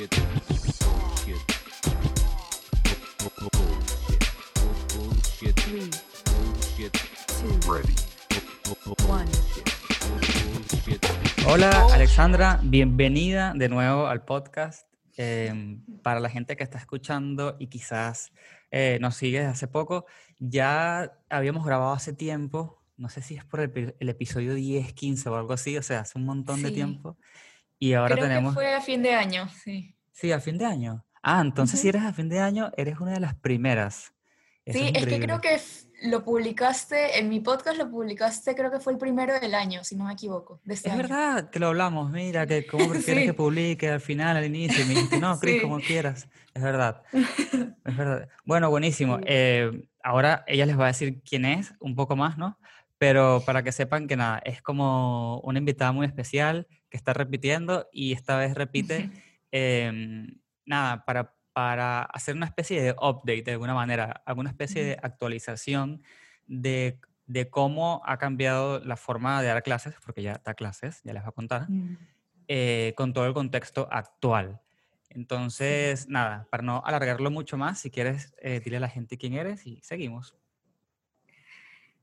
Bullshit. Bullshit. Bu- bu- Bullshit. Bullshit. Ready. Hola Alexandra, bienvenida de nuevo al podcast. Eh, para la gente que está escuchando y quizás eh, nos sigue desde hace poco, ya habíamos grabado hace tiempo, no sé si es por el, el episodio 10, 15 o algo así, o sea, hace un montón de Sí. tiempo. Y ahora Creo tenemos... que fue a fin de año, sí. Sí, a fin de año. Ah, entonces si Ujú. eres a fin de año, eres una de las primeras. Eso Sí, es, que increíble. creo que lo publicaste, en mi podcast lo publicaste, creo que fue el primero del año, si no me equivoco, de este Es año. verdad que lo hablamos, mira, que cómo prefieres que Sí. publique al final, al inicio, y me dijiste, no, Chris, Sí. como quieras. Es verdad, es verdad. Bueno, buenísimo. Sí. Eh, ahora ella les va a decir quién es, un poco más, ¿no? Pero para que sepan que nada, es como una invitada muy especial que está repitiendo y esta vez repite, em, nada, para, para hacer una especie de update de alguna manera, alguna especie de actualización de, de cómo ha cambiado la forma de dar clases, porque ya da clases, ya les va a contar, Mm. eh, con todo el contexto actual. Entonces, nada, para no alargarlo mucho más, si quieres, eh, dile a la gente quién eres y seguimos.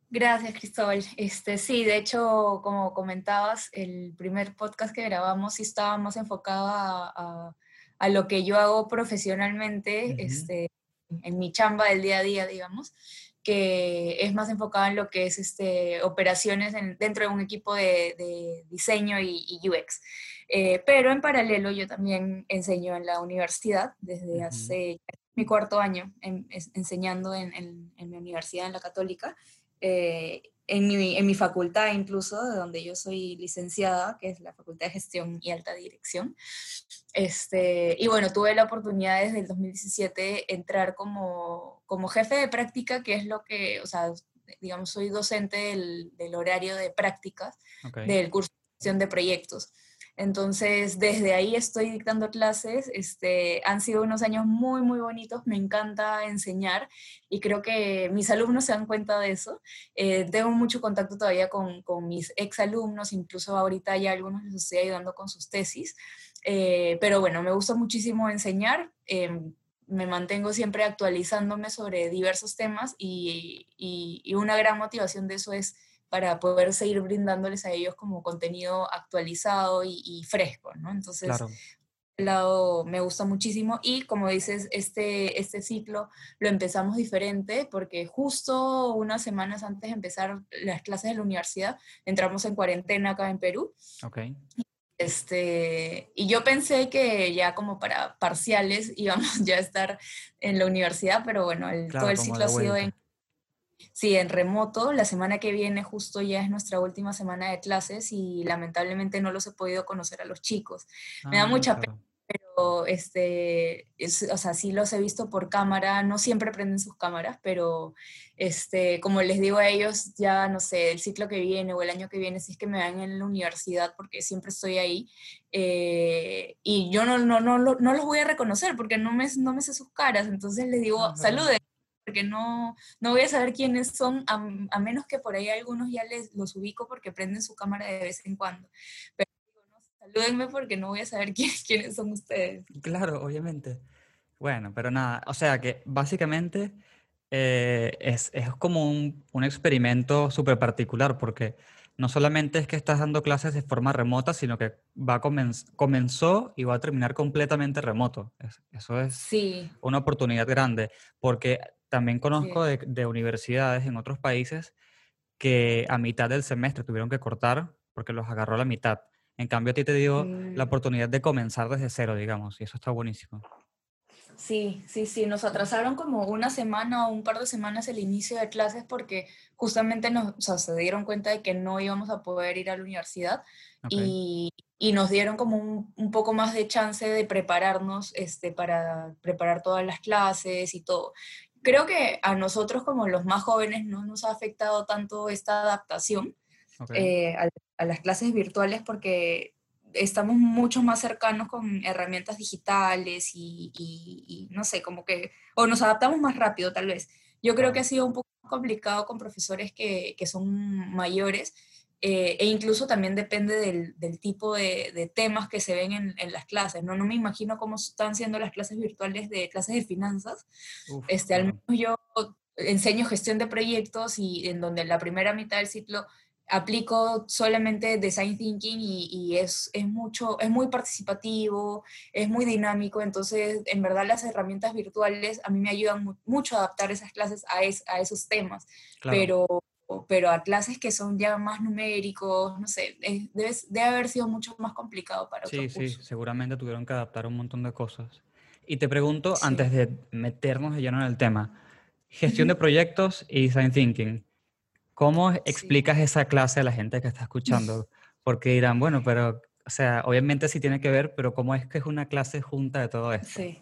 Gracias, Cristóbal. Este, sí, de hecho, como comentabas, el primer podcast que grabamos sí estaba más enfocado a, a- a lo que yo hago profesionalmente, Ujú. este, en mi chamba del día a día, digamos, que es más enfocado en lo que es este, operaciones en- dentro de un equipo de, de diseño y, y UX. Eh, pero en paralelo yo también enseño en la universidad desde Ujú. hace mi cuarto año en- es- enseñando en, en- en mi universidad, en la católica, eh, en, mi, en mi facultad incluso, de donde yo soy licenciada, que es la Facultad de Gestión y Alta Dirección. Este, y bueno, tuve la oportunidad desde el 2017 entrar como, como jefe de práctica, que es lo que, o sea, digamos, soy docente del, del horario de prácticas Ok. del curso de gestión de proyectos. Entonces, desde ahí estoy dictando clases. Este, han sido unos años muy, muy bonitos. Me encanta enseñar y creo que mis alumnos se dan cuenta de eso. Eh, tengo mucho contacto todavía con, con mis exalumnos, incluso ahorita ya algunos les estoy ayudando con sus tesis. Eh, pero bueno, me gusta muchísimo enseñar. eh, me mantengo siempre actualizándome sobre diversos temas y una gran motivación de eso es para poder seguir brindándoles a ellos como contenido actualizado y, y fresco, ¿no? Entonces, Claro. lado me gusta muchísimo y como dices, este, este ciclo lo empezamos diferente porque justo unas semanas antes de empezar las clases de la universidad entramos en cuarentena acá en Perú Ok. este, y yo pensé que ya como para parciales íbamos ya a estar en la universidad, pero bueno, el- Claro, todo el ciclo ha sido en. Sí, en remoto. La semana que viene justo ya es nuestra última semana de clases y lamentablemente no los he podido conocer a los chicos. Me da Ah, mucha claro. Pero, este, es- o sea, sí los he visto por cámara, no siempre prenden sus cámaras, pero este, como les digo a ellos, ya no sé, el ciclo que viene o el año que viene, si es que me dan en la universidad, porque siempre estoy ahí, eh, y yo no, no, no, no los voy a reconocer porque no me, no me sé sus caras, entonces les digo, saluden, porque no, no voy a saber quiénes son, a, a menos que por ahí algunos ya les los ubico porque prenden su cámara de vez en cuando. Pero no, salúdenme porque no voy a saber quién- quiénes son ustedes. Claro, obviamente. Bueno, pero nada, o sea que básicamente eh, es, es como un, un experimento súper particular porque no solamente es que estás dando clases de forma remota, sino que va a comenz- comenzó y va a terminar completamente remoto. Es- eso es Sí, una oportunidad grande, porque también conozco de, de universidades en otros países que a mitad del semestre tuvieron que cortar porque los agarró a la mitad. En cambio, a ti te dio la oportunidad de comenzar desde cero, digamos, y eso está buenísimo. Sí, sí, sí, nos atrasaron como una semana o un par de semanas el inicio de clases porque justamente nos, o sea, se dieron cuenta de que no íbamos a poder ir a la universidad. Y, y nos dieron como un, un poco más de chance de prepararnos este, para preparar todas las clases y todo. Creo que a nosotros como los más jóvenes no nos ha afectado tanto esta adaptación eh, a, a las clases virtuales porque estamos mucho más cercanos con herramientas digitales y, y- y no sé, como que, o nos adaptamos más rápido tal vez. Yo creo que ha sido un poco complicado con profesores que, que son mayores eh, e incluso también depende del, del tipo de, de temas que se ven en, en las clases, ¿no? No me imagino cómo están siendo las clases virtuales de clases de finanzas, Uf, este, al menos yo enseño gestión de proyectos y en donde la primera mitad del ciclo aplico solamente design thinking y, y es, es mucho, es muy participativo, es muy dinámico, entonces en verdad las herramientas virtuales a mí me ayudan mu- mucho a adaptar esas clases a, es- a esos temas, Claro. pero, pero a clases que son ya más numéricos, no sé, es- debe, debe haber sido mucho más complicado para Sí, sí, cursos. seguramente tuvieron que adaptar un montón de cosas. Y te pregunto, Sí. antes de meternos de lleno en el tema, gestión de proyectos y design thinking, ¿cómo Sí. explicas esa clase a la gente que está escuchando? Porque dirán, bueno, pero, o sea, obviamente sí tiene que ver, pero ¿cómo es que es una clase junta de todo esto? Sí.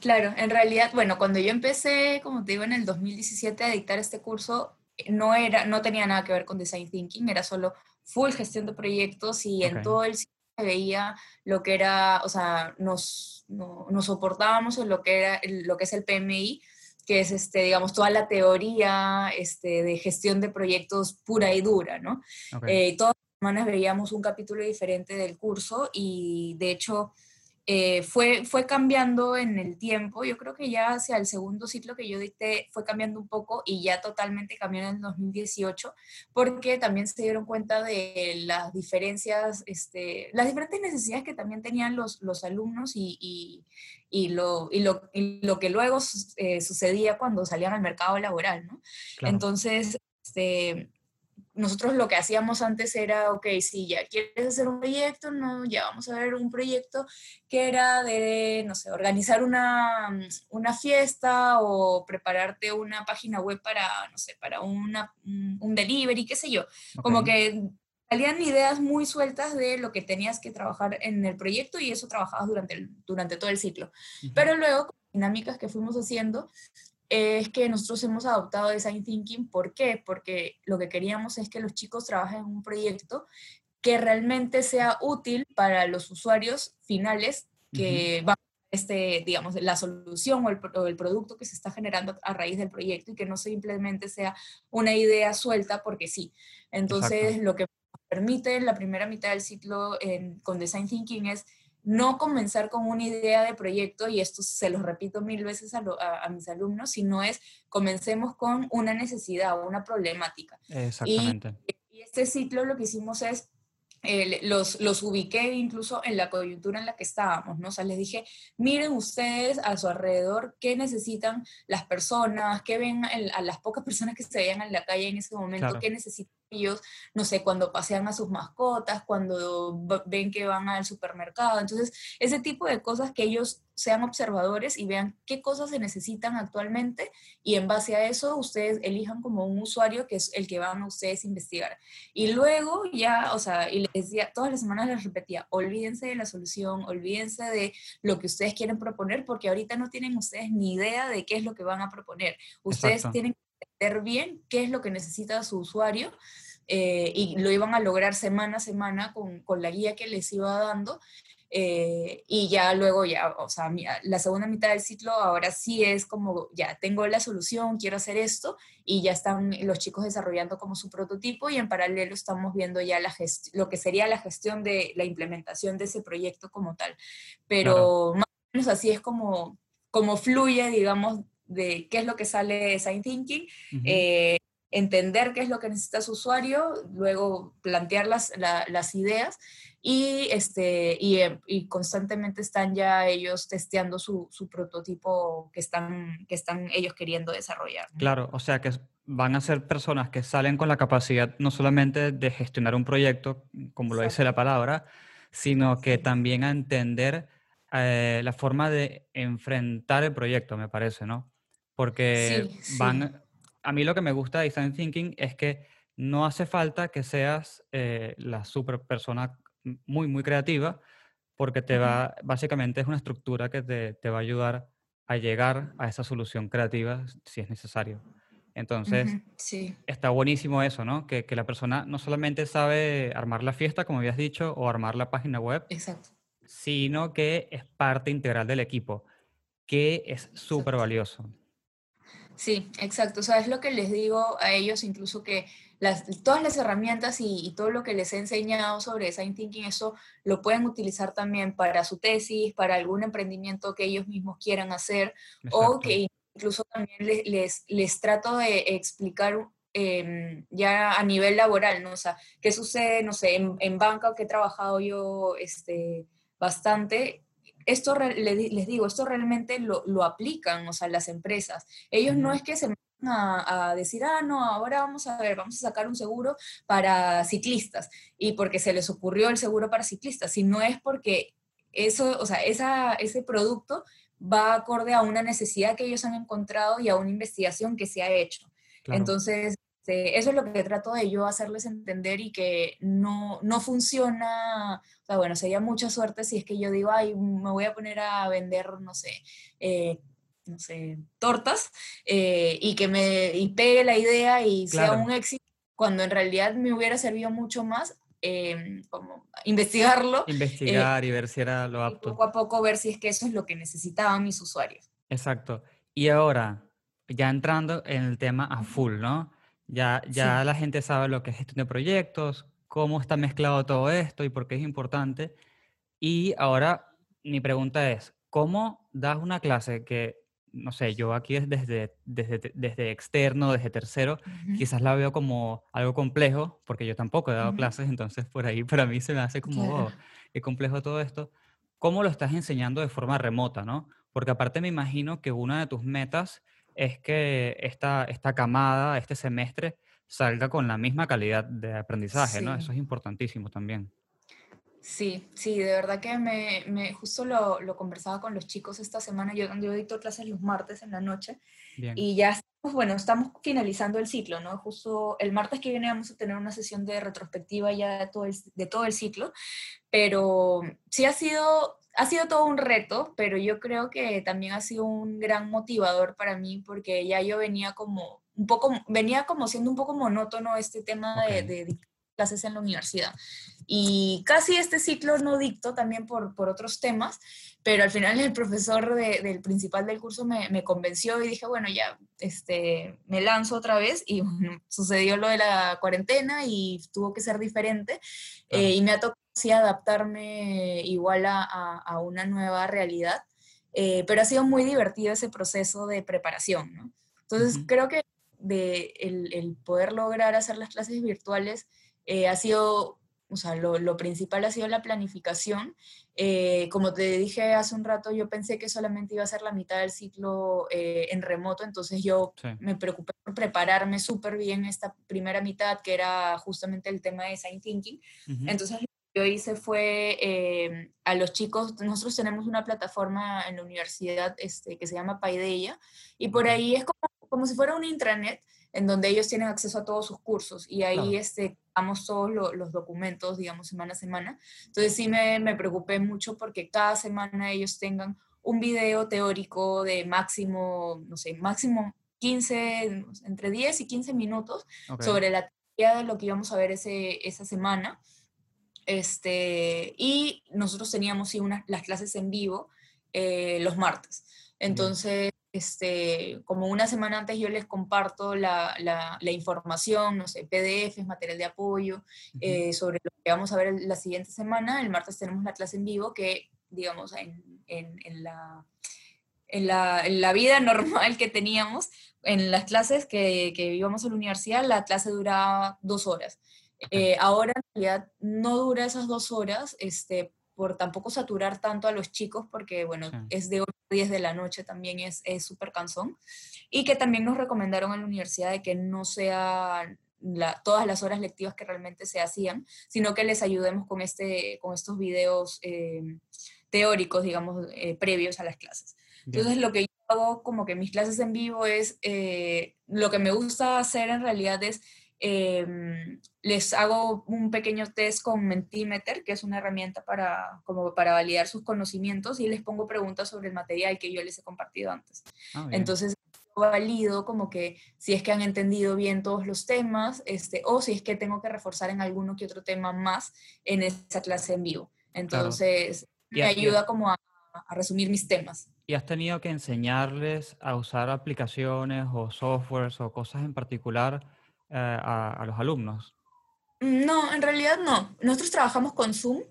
Claro, en realidad, bueno, cuando yo empecé, como te digo, en el 2017 a dictar este curso, no era, no tenía nada que ver con design thinking, era solo full gestión de proyectos y en todo el ciclo se veía lo que era, o sea, nos, no- nos soportábamos en lo que era, lo que es el PMI, que es, este, digamos, toda la teoría este, de gestión de proyectos pura y dura, ¿no? Ok, Eh, todas las semanas veíamos un capítulo diferente del curso y de hecho eh, fue, fue cambiando en el tiempo. Yo creo que ya hacia el segundo ciclo que yo dicté fue cambiando un poco y ya totalmente cambió en el 2018 porque también se dieron cuenta de las diferencias, este, las diferentes necesidades que también tenían los, los alumnos y, y, y lo, y, lo, y lo que luego eh, sucedía cuando salían al mercado laboral, ¿no? claro. Entonces, este, nosotros lo que hacíamos antes era, ok, si ya quieres hacer un proyecto, no, ya vamos a ver un proyecto que era de, no sé, organizar una, mm, una fiesta o prepararte una página web para, no sé, para una, un un delivery, qué sé yo. Como Ok, que salían ideas muy sueltas de lo que tenías que trabajar en el proyecto y eso trabajabas durante, el- durante todo el ciclo. ujú, Pero luego, con dinámicas que fuimos haciendo, es que nosotros hemos adoptado Design Thinking. ¿Por qué? Porque lo que queríamos es que los chicos trabajen en un proyecto que realmente sea útil para los usuarios finales que van a este, digamos, la solución o el, pro- o el producto que se está generando a raíz del proyecto y que no simplemente sea una idea suelta porque sí. Entonces, Exacto. lo que permite en la primera mitad del ciclo en- con Design Thinking es no comenzar con una idea de proyecto, y esto se los repito mil veces a, lo- a- a mis alumnos, sino es comencemos con una necesidad, una problemática. Exactamente. y este ciclo lo que hicimos es, eh, los, los ubiqué incluso en la coyuntura en la que estábamos, ¿no? O sea, les dije, miren ustedes a su alrededor qué necesitan las personas, qué ven a las pocas personas que se veían en la calle en ese momento, Claro. qué necesitan ellos, no sé, cuando pasean a sus mascotas, cuando ven que van al supermercado. Entonces, ese tipo de cosas que ellos sean observadores y vean qué cosas se necesitan actualmente y en base a eso ustedes elijan como un usuario que es el que van a ustedes investigar. Y luego ya, o sea, y les decía, todas las semanas les repetía, olvídense de la solución, olvídense de lo que ustedes quieren proponer, porque ahorita no tienen ustedes ni idea de qué es lo que van a proponer. Ustedes Exacto. tienen que entender bien qué es lo que necesita su usuario eh, y lo iban a lograr semana a semana con, con la guía que les iba dando. eh, y ya luego, ya, o sea, la segunda mitad del ciclo ahora sí es como, ya tengo la solución, quiero hacer esto, y ya están los chicos desarrollando como su prototipo y en paralelo estamos viendo ya la lo que sería la gestión de la implementación de ese proyecto como tal. Pero más o menos así es como, como fluye, digamos, de qué es lo que sale de Design Thinking, ujú, eh, entender qué es lo que necesita su usuario, luego plantear las, la- las ideas y, este, y, eh, y constantemente están ya ellos testeando su, su prototipo que están, que están ellos queriendo desarrollar. Claro, o sea que van a ser personas que salen con la capacidad no solamente de gestionar un proyecto, como lo dice Exacto. la palabra, sino que también a entender eh, la forma de enfrentar el proyecto, me parece, ¿no? Porque Sí, sí. A mí lo que me gusta de Design Thinking es que no hace falta que seas eh, la super persona muy, muy creativa, porque te va, básicamente es una estructura que te, te va a ayudar a llegar a esa solución creativa si es necesario. Entonces, Ujú, Sí, está buenísimo eso, ¿no? Que, que la persona no solamente sabe armar la fiesta, como habías dicho, o armar la página web, exacto. sino que es parte integral del equipo, que es súper valioso. Sí, exacto. O sea, es lo que les digo a ellos, incluso que las, todas las herramientas y, y todo lo que les he enseñado sobre design thinking, eso lo pueden utilizar también para su tesis, para algún emprendimiento que ellos mismos quieran hacer, o que incluso también les, les, les trato de explicar em, ya a nivel laboral, ¿no? O sea, qué sucede, no sé, en, en banca que he trabajado yo este, bastante, esto les digo, esto realmente lo, lo aplican, o sea, las empresas. Ellos no Ujú. es que se a, a decir, ah, no, ahora vamos a ver, vamos a sacar un seguro para ciclistas, y porque se les ocurrió el seguro para ciclistas, sino es porque eso, o sea, esa, ese producto va acorde a una necesidad que ellos han encontrado y a una investigación que se ha hecho. Claro. Entonces, eso es lo que trato de yo hacerles entender y que no, no funciona, o sea, bueno, sería mucha suerte si es que yo digo, ay, me voy a poner a vender, no sé, eh, no sé, tortas eh, y que me y pegue la idea y sea un éxito, cuando en realidad me hubiera servido mucho más eh, como investigarlo Investigar y ver si era lo y apto. poco a poco ver si es que eso es lo que necesitaban mis usuarios. Exacto. Y ahora, ya entrando en el tema a full, ¿no? Ya, Sí. ya la gente sabe lo que es gestión de proyectos, cómo está mezclado todo esto y por qué es importante. Y ahora mi pregunta es, ¿cómo das una clase que, no sé, yo aquí es desde, desde, desde externo, desde tercero, quizás la veo como algo complejo, porque yo tampoco he dado clases, entonces por ahí para mí se me hace como, Claro. oh, qué complejo todo esto. ¿Cómo lo estás enseñando de forma remota, no? Porque aparte me imagino que una de tus metas es que esta, esta camada, este semestre, salga con la misma calidad de aprendizaje, ¿no? Eso Sí. es importantísimo también. Sí, sí, de verdad que me, me justo lo, lo conversaba con los chicos esta semana. Yo, yo dicto clases los martes en la noche Bien. y ya estamos, bueno, estamos finalizando el ciclo, ¿no? Justo el martes que viene vamos a tener una sesión de retrospectiva ya de todo el, de todo el ciclo, pero sí ha sido, ha sido todo un reto, pero yo creo que también ha sido un gran motivador para mí porque ya yo venía como un poco, venía como siendo un poco monótono este tema de, Ok. de dictar clases en la universidad. Y casi este ciclo no dicto también por, por otros temas, pero al final el profesor de- del principal del curso me, me convenció y dije, bueno, ya, este, me lanzo otra vez y bueno, sucedió lo de la cuarentena y tuvo que ser diferente eh, y me ha tocado sí, adaptarme igual a, a- a una nueva realidad, eh, pero ha sido muy divertido ese proceso de preparación, ¿no? Entonces creo que de el, el poder lograr hacer las clases virtuales eh, ha sido, o sea, lo, lo principal ha sido la planificación. Eh, como te dije hace un rato, yo pensé que solamente iba a ser la mitad del ciclo eh, en remoto, entonces yo Sí. me preocupé por prepararme súper bien esta primera mitad, que era justamente el tema de design thinking. Entonces yo hice fue eh, a los chicos, nosotros tenemos una plataforma en la universidad este, que se llama Paideia, y por ahí es como, como si fuera un intranet en donde ellos tienen acceso a todos sus cursos y ahí Claro. este, damos todos lo- los documentos, digamos, semana a semana. Entonces sí me, me preocupé mucho porque cada semana ellos tengan un video teórico de máximo, no sé, máximo 15, entre 10 y 15 minutos sobre la teoría de lo que íbamos a ver ese, esa semana. Este, y nosotros teníamos sí, unas, las clases en vivo eh, los martes. Entonces, este, como una semana antes yo les comparto la, la- la información, no sé, PDFs, material de apoyo, eh, sobre lo que vamos a ver la siguiente semana. El martes tenemos la clase en vivo que, digamos, en, en- en la, en, la, en la vida normal que teníamos, en las clases que, que íbamos a la universidad, la clase duraba dos horas. Eh, ahora en realidad no dura esas dos horas, este, por tampoco saturar tanto a los chicos, porque bueno, Sí. es de 8 a 10 de la noche, también es es súper cansón. Y que también nos recomendaron en la universidad de que no sean la- todas las horas lectivas que realmente se hacían, sino que les ayudemos con, este, con estos videos eh, teóricos, digamos, eh, previos a las clases. Entonces, lo que yo hago como que mis clases en vivo es, eh, lo que me gusta hacer en realidad es em, les hago un pequeño test con Mentimeter, que es una herramienta para, como para validar sus conocimientos, y les pongo preguntas sobre el material que yo les he compartido antes. Ah. Entonces, valido como que si es que han entendido bien todos los temas, este, o si es que tengo que reforzar en alguno que otro tema más en esa clase en vivo. Entonces, me ayuda como a, a resumir mis temas. ¿Y has tenido que enseñarles a usar aplicaciones o softwares o cosas en particular eh, a, a los alumnos? No, en realidad no. Nosotros trabajamos con Zoom,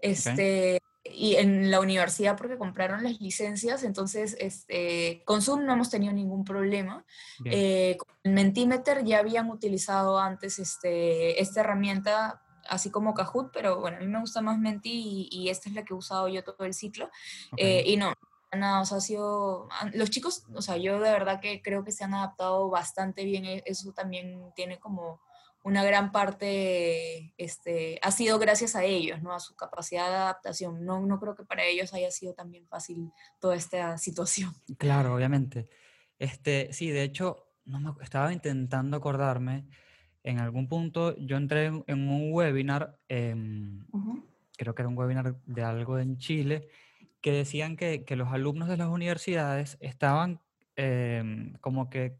este, y en la universidad porque compraron las licencias, entonces este, con Zoom no hemos tenido ningún problema. Eh, con Mentimeter ya habían utilizado antes este, esta herramienta, así como Kahoot, pero bueno, a mí me gusta más Menti y, y esta es la que he usado yo todo el ciclo. Eh, y no, nada, o sea, ha sido, han- los chicos, o sea, yo de verdad que creo que se han adaptado bastante bien, e- eso también tiene como una gran parte, este, ha sido gracias a ellos, ¿no? A su capacidad de adaptación. No, no creo que para ellos haya sido también fácil toda esta situación. Claro, obviamente. Este, sí, de hecho, no me, estaba intentando acordarme. En algún punto yo entré en, en un webinar, em, creo que era un webinar de algo en Chile, que decían que, que los alumnos de las universidades estaban em, como que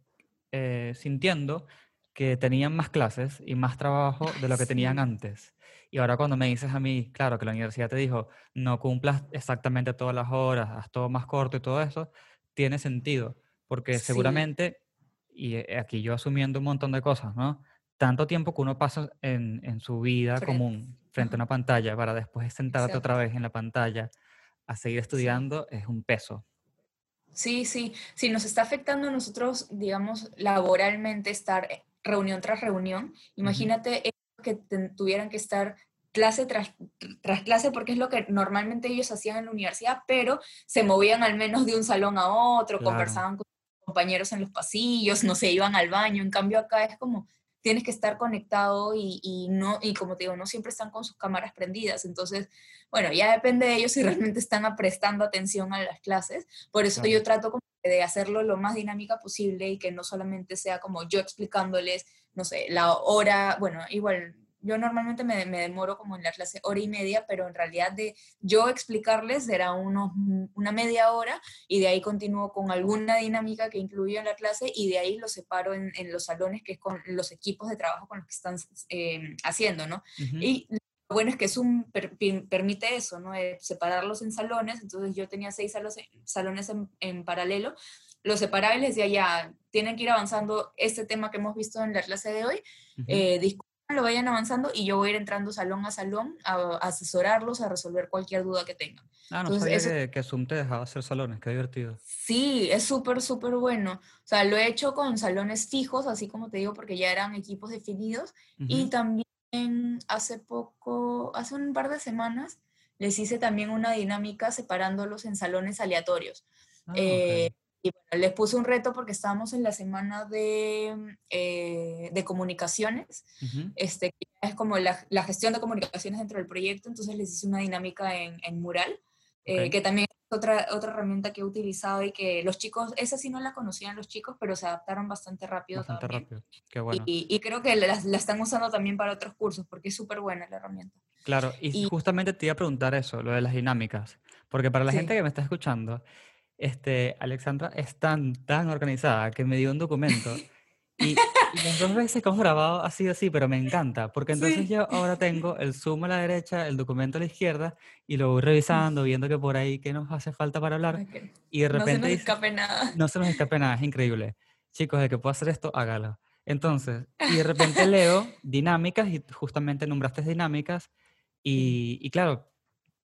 eh, sintiendo que tenían más clases y más trabajo de lo que tenían antes. Y ahora cuando me dices a mí, claro, que la universidad te dijo, no cumplas exactamente todas las horas, haz todo más corto y todo eso, tiene sentido, porque Sí. seguramente, y eh, aquí yo asumiendo un montón de cosas, ¿no? Tanto tiempo que uno pasa en, en su vida Frente- común frente a una pantalla para después sentarte otra Exacto. vez en la pantalla a seguir estudiando es un peso. Sí, sí, sí, nos está afectando a nosotros, digamos, laboralmente estar eh, reunión tras reunión. Imagínate que tuvieran que estar clase tras, tras clase, porque es lo que normalmente ellos hacían en la universidad, pero se movían al menos de un salón a otro, Claro. conversaban con compañeros en los pasillos, no se iban al baño. En cambio acá es como tienes que estar conectado y, y no y como te digo, no siempre están con sus cámaras prendidas. Entonces, bueno, ya depende de ellos si realmente están prestando atención a las clases. Por eso Claro. yo trato como de hacerlo lo más dinámica posible y que no solamente sea como yo explicándoles, no sé, la hora, bueno, igual yo normalmente me, me demoro como en la clase hora y media, pero en realidad de yo explicarles será unos, una media hora y de ahí continúo con alguna dinámica que incluyo en la clase y de ahí los separo en, en los salones, que es con los equipos de trabajo con los que están eh, haciendo, ¿no? Y lo bueno es que Zoom per- permite eso, ¿no? Eh, separarlos en salones, entonces yo tenía seis salones en, en paralelo, los separaba y les decía, ya, tienen que ir avanzando este tema que hemos visto en la clase de hoy, eh, discútanlo, vayan avanzando y yo voy a ir entrando salón a salón a, asesorarlos, a resolver cualquier duda que tengan. Ah, no entonces sabía eso- que, Zoom te dejaba hacer salones, qué divertido. Sí, es súper, súper bueno. O sea, lo he hecho con salones fijos, así como te digo, porque ya eran equipos definidos. Y también hace poco, hace un par de semanas, les hice también una dinámica separándolos en salones aleatorios. Ah. Eh, y bueno, les puse un reto porque estábamos en la semana de, eh, de comunicaciones, Ujú. este, que es como la, la gestión de comunicaciones dentro del proyecto, entonces les hice una dinámica en, en mural, eh, Ok. que también es otra, otra herramienta que he utilizado y que los chicos, esa sí no la conocían los chicos, pero se adaptaron bastante rápido Bastante también. rápido. Qué bueno. Y, y creo que la, la están usando también para otros cursos porque es súper buena la herramienta. Claro, y y- justamente te iba a preguntar eso, lo de las dinámicas, porque para la Sí. gente que me está escuchando, este, Alexandra es tan, tan organizada que me dio un documento y, y las dos veces que hemos grabado ha sido así, pero me encanta, porque entonces Sí. yo ahora tengo el Zoom a la derecha, el documento a la izquierda y lo voy revisando, viendo que por ahí qué nos hace falta para hablar que y de no se repente nos escape nada. no se nos escape nada, es increíble. Chicos, de que puedo hacer esto, hágalo. Entonces, y de repente leo dinámicas y justamente nombraste dinámicas y, y claro,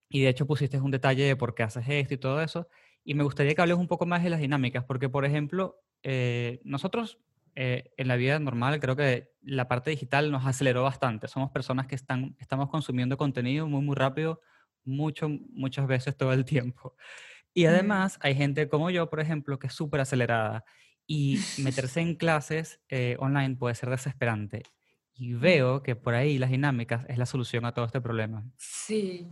y de hecho pusiste un detalle de por qué haces esto y todo eso. Y me gustaría que hables un poco más de las dinámicas, porque por ejemplo, eh, nosotros eh, en la vida normal creo que la parte digital nos aceleró bastante. Somos personas que están, estamos consumiendo contenido muy, muy rápido, mucho, muchas veces todo el tiempo. Y Mm. además hay gente como yo, por ejemplo, que es súper acelerada y meterse en clases eh, online puede ser desesperante. Y veo que por ahí las dinámicas es la solución a todo este problema. Sí,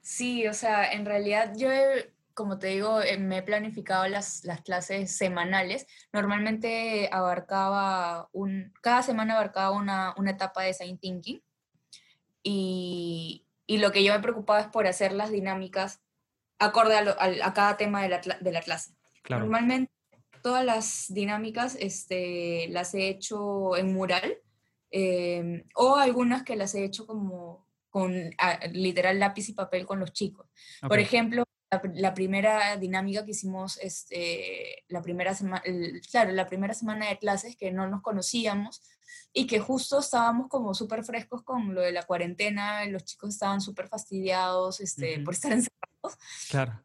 sí, o sea, en realidad yo he- como te digo, eh, me he planificado las, las clases semanales. Normalmente abarcaba un, cada semana abarcaba una, una etapa de Design Thinking. Y, y lo que yo me preocupaba es por hacer las dinámicas acorde a, lo- al- a cada tema de la, de la clase. Claro. Normalmente todas las dinámicas este, las he hecho en mural eh, o algunas que las he hecho como con ah, literal lápiz y papel con los chicos. Por Ok, ejemplo, la, pr- la primera dinámica que hicimos, este, la primera semana, claro, la primera semana de clases que no nos conocíamos y que justo estábamos como súper frescos con lo de la cuarentena, los chicos estaban súper fastidiados este, por estar encerrados. claro.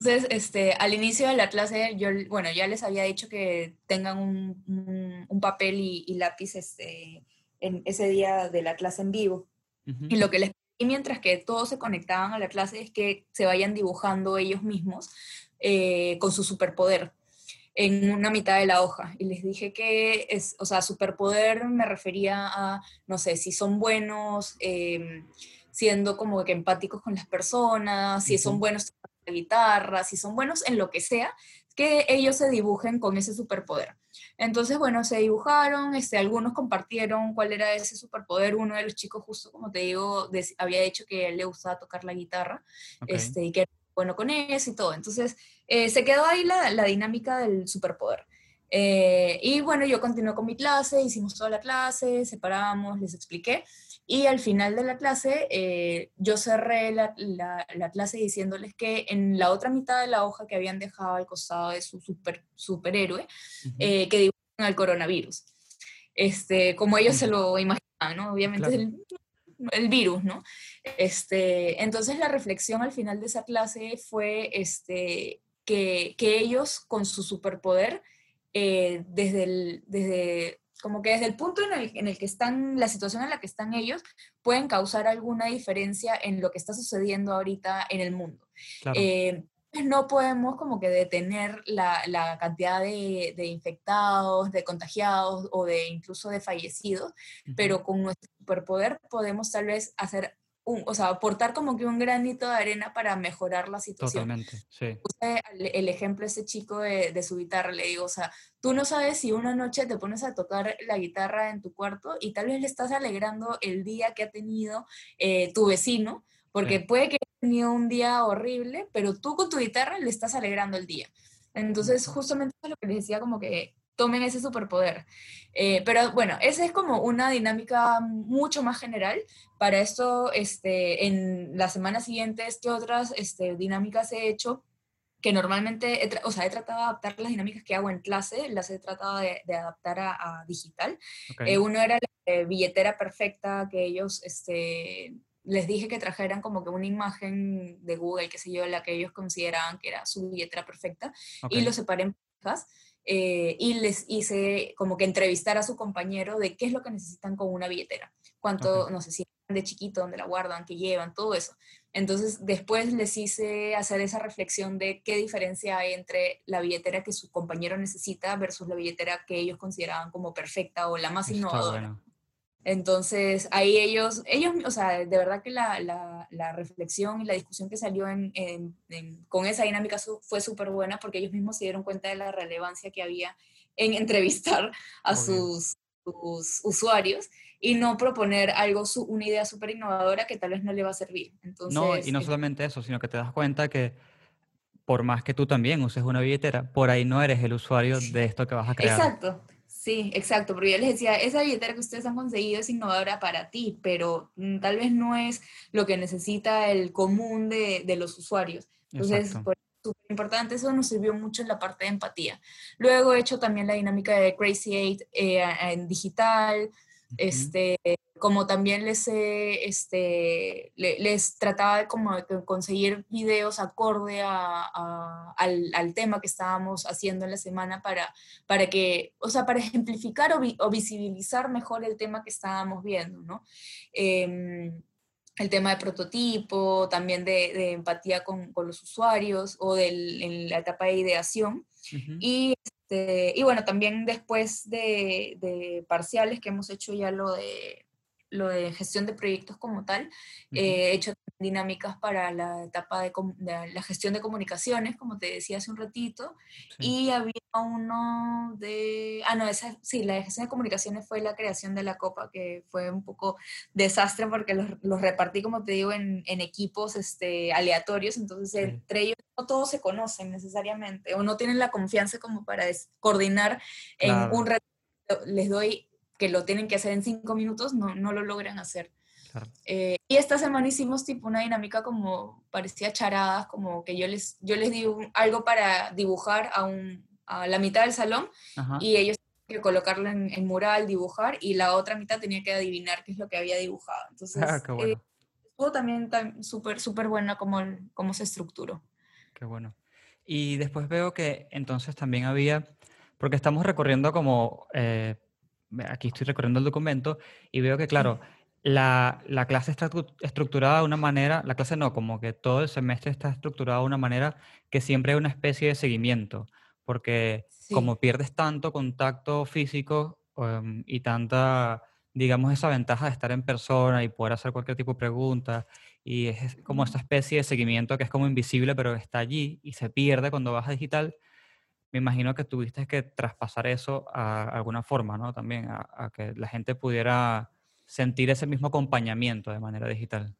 Entonces, este, al inicio de la clase, yo, bueno, ya les había dicho que tengan un, un- un papel y, y lápiz este, en ese día de la clase en vivo. Y lo que les pedí mientras que todos se conectaban a la clase es que se vayan dibujando ellos mismos eh, con su superpoder en una mitad de la hoja. Y les dije que, es, o sea, superpoder me refería a, no sé, si son buenos em, siendo como que empáticos con las personas, si son buenos la guitarra, si son buenos en lo que sea, que ellos se dibujen con ese superpoder. Entonces, bueno, se dibujaron, este, algunos compartieron cuál era ese superpoder. Uno de los chicos, justo como te digo, había dicho que él le gustaba tocar la guitarra este, y que era bueno con eso y todo. Entonces, eh, se quedó ahí la, la dinámica del superpoder. Eh, y bueno, yo continué con mi clase, hicimos toda la clase, separamos, les expliqué. Y al final de la clase, eh, yo cerré la, la- la clase diciéndoles que en la otra mitad de la hoja que habían dejado al costado de su super, superhéroe, eh, que dibujan al coronavirus. Este, como ellos se lo imaginaban, ¿no? Obviamente Claro. es el, el virus, ¿no? Este, entonces la reflexión al final de esa clase fue este, que, que ellos con su superpoder, eh, desde, el, desde, como que desde el punto en el, en el que están, la situación en la que están ellos, pueden causar alguna diferencia en lo que está sucediendo ahorita en el mundo. claro. Eh, no podemos como que detener la, la cantidad de, de infectados, de contagiados o de incluso de fallecidos, pero con nuestro superpoder podemos tal vez hacer un, o sea, aportar como que un granito de arena para mejorar la situación. Totalmente, sí. Puse el, ejemplo de ese chico de, de su guitarra, le digo, o sea, tú no sabes si una noche te pones a tocar la guitarra en tu cuarto y tal vez le estás alegrando el día que ha tenido eh, tu vecino, porque Sí. puede que haya tenido un día horrible, pero tú con tu guitarra le estás alegrando el día. Entonces, justamente eso es lo que les decía, como que tomen ese superpoder. Eh, pero bueno, esa es como una dinámica mucho más general. Para esto, este, en las semanas siguientes, ¿qué otras este, dinámicas he hecho? que normalmente, he o sea, he tratado de adaptar las dinámicas que hago en clase, las he tratado de, de adaptar a, a digital. ok, Eh, uno era la eh, billetera perfecta, que ellos, este, les dije que trajeran como que una imagen de Google, qué sé yo, la que ellos consideraban que era su billetera perfecta, ok, y lo separé en parejas, eh, y les hice como que entrevistar a su compañero de qué es lo que necesitan con una billetera, cuánto, Ok. no sé si de chiquito, dónde la guardan, qué llevan, todo eso. Entonces, después les hice hacer esa reflexión de qué diferencia hay entre la billetera que su compañero necesita versus la billetera que ellos consideraban como perfecta o la más está innovadora. bueno. Entonces, ahí ellos, ellos, o sea, de verdad que la, la- la reflexión y la discusión que salió en, en- en- con esa dinámica su- fue súper buena porque ellos mismos se dieron cuenta de la relevancia que había en entrevistar a sus, sus usuarios y no proponer algo, su- una idea súper innovadora que tal vez no le va a servir. Entonces, No, y no solamente eso, sino que te das cuenta que por más que tú también uses una billetera, por ahí no eres el usuario de esto que vas a crear. Exacto, sí, exacto, porque yo les decía, esa billetera que ustedes han conseguido es innovadora para ti, pero mm, tal vez no es lo que necesita el común de, de los usuarios. Entonces, Exacto. por súper importante, eso nos sirvió mucho en la parte de empatía. Luego he hecho también la dinámica de Crazy Eight eh, en digital, Este, como también les, este, le- les trataba de como de conseguir videos acorde a- a- al, al tema que estábamos haciendo en la semana para, para que, o sea, para ejemplificar o, vi- o visibilizar mejor el tema que estábamos viendo, ¿no? Em, el tema de prototipo, también de, de empatía con, con los usuarios o del, en la etapa de ideación. Y, este, y bueno, también después de, de parciales que hemos hecho ya lo de, lo de gestión de proyectos como tal, eh, he hecho dinámicas para la etapa de, la gestión de comunicaciones, como te decía hace un ratito, Sí. y había uno de, ah, no, esa, sí, la de gestión de comunicaciones fue la creación de la copa, que fue un poco desastre porque los, los repartí, como te digo, en, en equipos este, aleatorios, entonces Sí. entre ellos no todos se conocen necesariamente, o no tienen la confianza como para coordinar en Claro. un rato, les doy que lo tienen que hacer en cinco minutos, no, no lo logran hacer. Claro. Eh, y esta semana hicimos tipo una dinámica como parecía charadas, como que yo les, yo les di un- algo para dibujar a, un, a la mitad del salón Ajá. y ellos tenían que colocarlo en, en mural, dibujar y la otra mitad tenía que adivinar qué es lo que había dibujado. Entonces, Ah, eh, estuvo también súper, súper buena como, el- cómo se estructuró. qué bueno. Y después veo que entonces también había, porque estamos recorriendo como, eh, aquí estoy recorriendo el documento y veo que, claro, la, la clase está estru- estructurada de una manera, la clase no, como que todo el semestre está estructurado de una manera que siempre hay una especie de seguimiento, porque Sí. como pierdes tanto contacto físico em, y tanta, digamos, esa ventaja de estar en persona y poder hacer cualquier tipo de pregunta, y es es como esta especie de seguimiento que es como invisible, pero está allí y se pierde cuando vas a digital, me imagino que tuviste que traspasar eso a alguna forma, ¿no? También a, a que la gente pudiera sentir ese mismo acompañamiento de manera digital.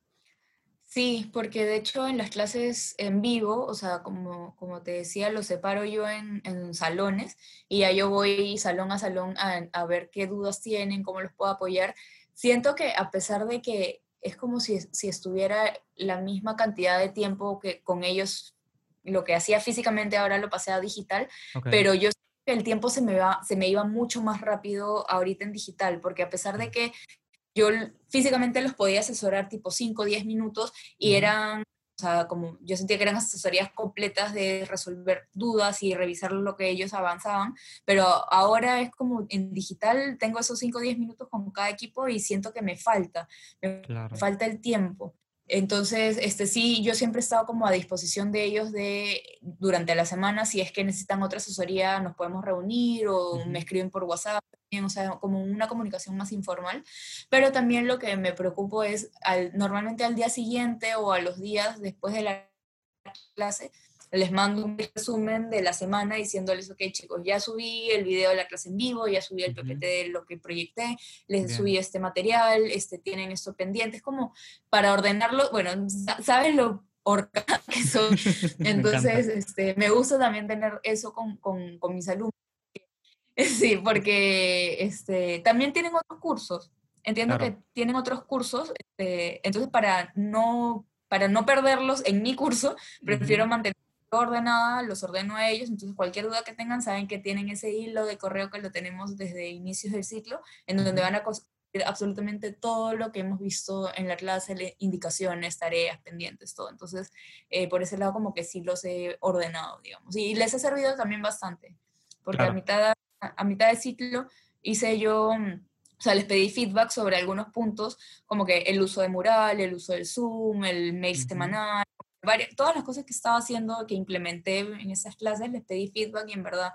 Sí, porque de hecho en las clases en vivo, o sea, como, como te decía, los separo yo en, en salones y ya yo voy salón a salón a, a ver qué dudas tienen, cómo los puedo apoyar. Siento que a pesar de que es como si, si estuviera la misma cantidad de tiempo que con ellos, lo que hacía físicamente ahora lo pasé a digital, pero yo el tiempo se me, va, se me iba mucho más rápido ahorita en digital, porque a pesar de que yo físicamente los podía asesorar tipo 5 o 10 minutos y eran, o sea, como yo sentía que eran asesorías completas de resolver dudas y revisar lo que ellos avanzaban, pero ahora es como en digital tengo esos 5 o 10 minutos con cada equipo y siento que me falta, me claro. falta el tiempo. Entonces, este sí, yo siempre he estado como a disposición de ellos de durante la semana, si es que necesitan otra asesoría, nos podemos reunir o Ujú. me escriben por WhatsApp, o sea, como una comunicación más informal. Pero también lo que me preocupo es, al, normalmente al día siguiente o a los días después de la clase, les mando un resumen de la semana diciéndoles, ok chicos, ya subí el video de la clase en vivo, ya subí el. PPT de lo que proyecté, les Bien. subí este material, este, tienen esto pendiente, es como para ordenarlo, bueno, sa- sabes lo ordenada que soy, Me entonces encanta. este, me gusta también tener eso con, con, con mis alumnos. Sí, porque este, también tienen otros cursos. Entiendo Claro. que tienen otros cursos, este, entonces para no, para no perderlos en mi curso, prefiero Ujú. mantener ordenada, los ordeno a ellos, entonces cualquier duda que tengan saben que tienen ese hilo de correo que lo tenemos desde inicios del ciclo, en donde van a conseguir absolutamente todo lo que hemos visto en la clase, indicaciones, tareas, pendientes, todo. Entonces, eh, por ese lado como que sí los he ordenado, digamos. Y les ha servido también bastante, porque a Claro. mitad, a, a mitad de ciclo hice yo, o sea, les pedí feedback sobre algunos puntos, como que el uso de mural, el uso del Zoom, el mail Ujú. semanal, varias, todas las cosas que estaba haciendo, que implementé en esas clases, les pedí feedback y en verdad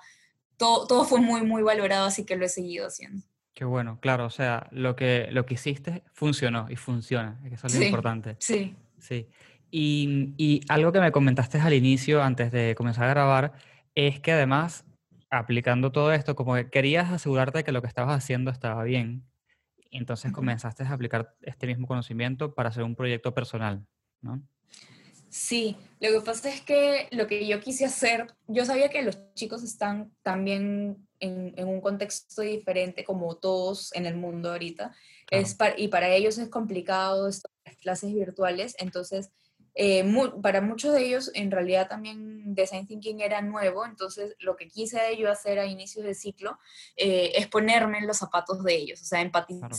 todo, todo fue muy, muy valorado, así que lo he seguido haciendo. Qué bueno, claro, o sea, lo que, lo que hiciste funcionó y funciona, eso es lo Sí, importante. sí. Sí. Y, y algo que me comentaste al inicio, antes de comenzar a grabar, es que además, aplicando todo esto, como que querías asegurarte que lo que estabas haciendo estaba bien. Entonces comenzaste a aplicar este mismo conocimiento para hacer un proyecto personal, ¿no? Sí, lo que pasa es que lo que yo quise hacer, yo sabía que los chicos están también en, en un contexto diferente como todos en el mundo ahorita, Claro. es par- y para ellos es complicado estas clases virtuales, entonces eh, para muchos de ellos en realidad también Design Thinking era nuevo, entonces lo que quise yo hacer a inicios de ciclo eh, es ponerme en los zapatos de ellos, o sea, empatizar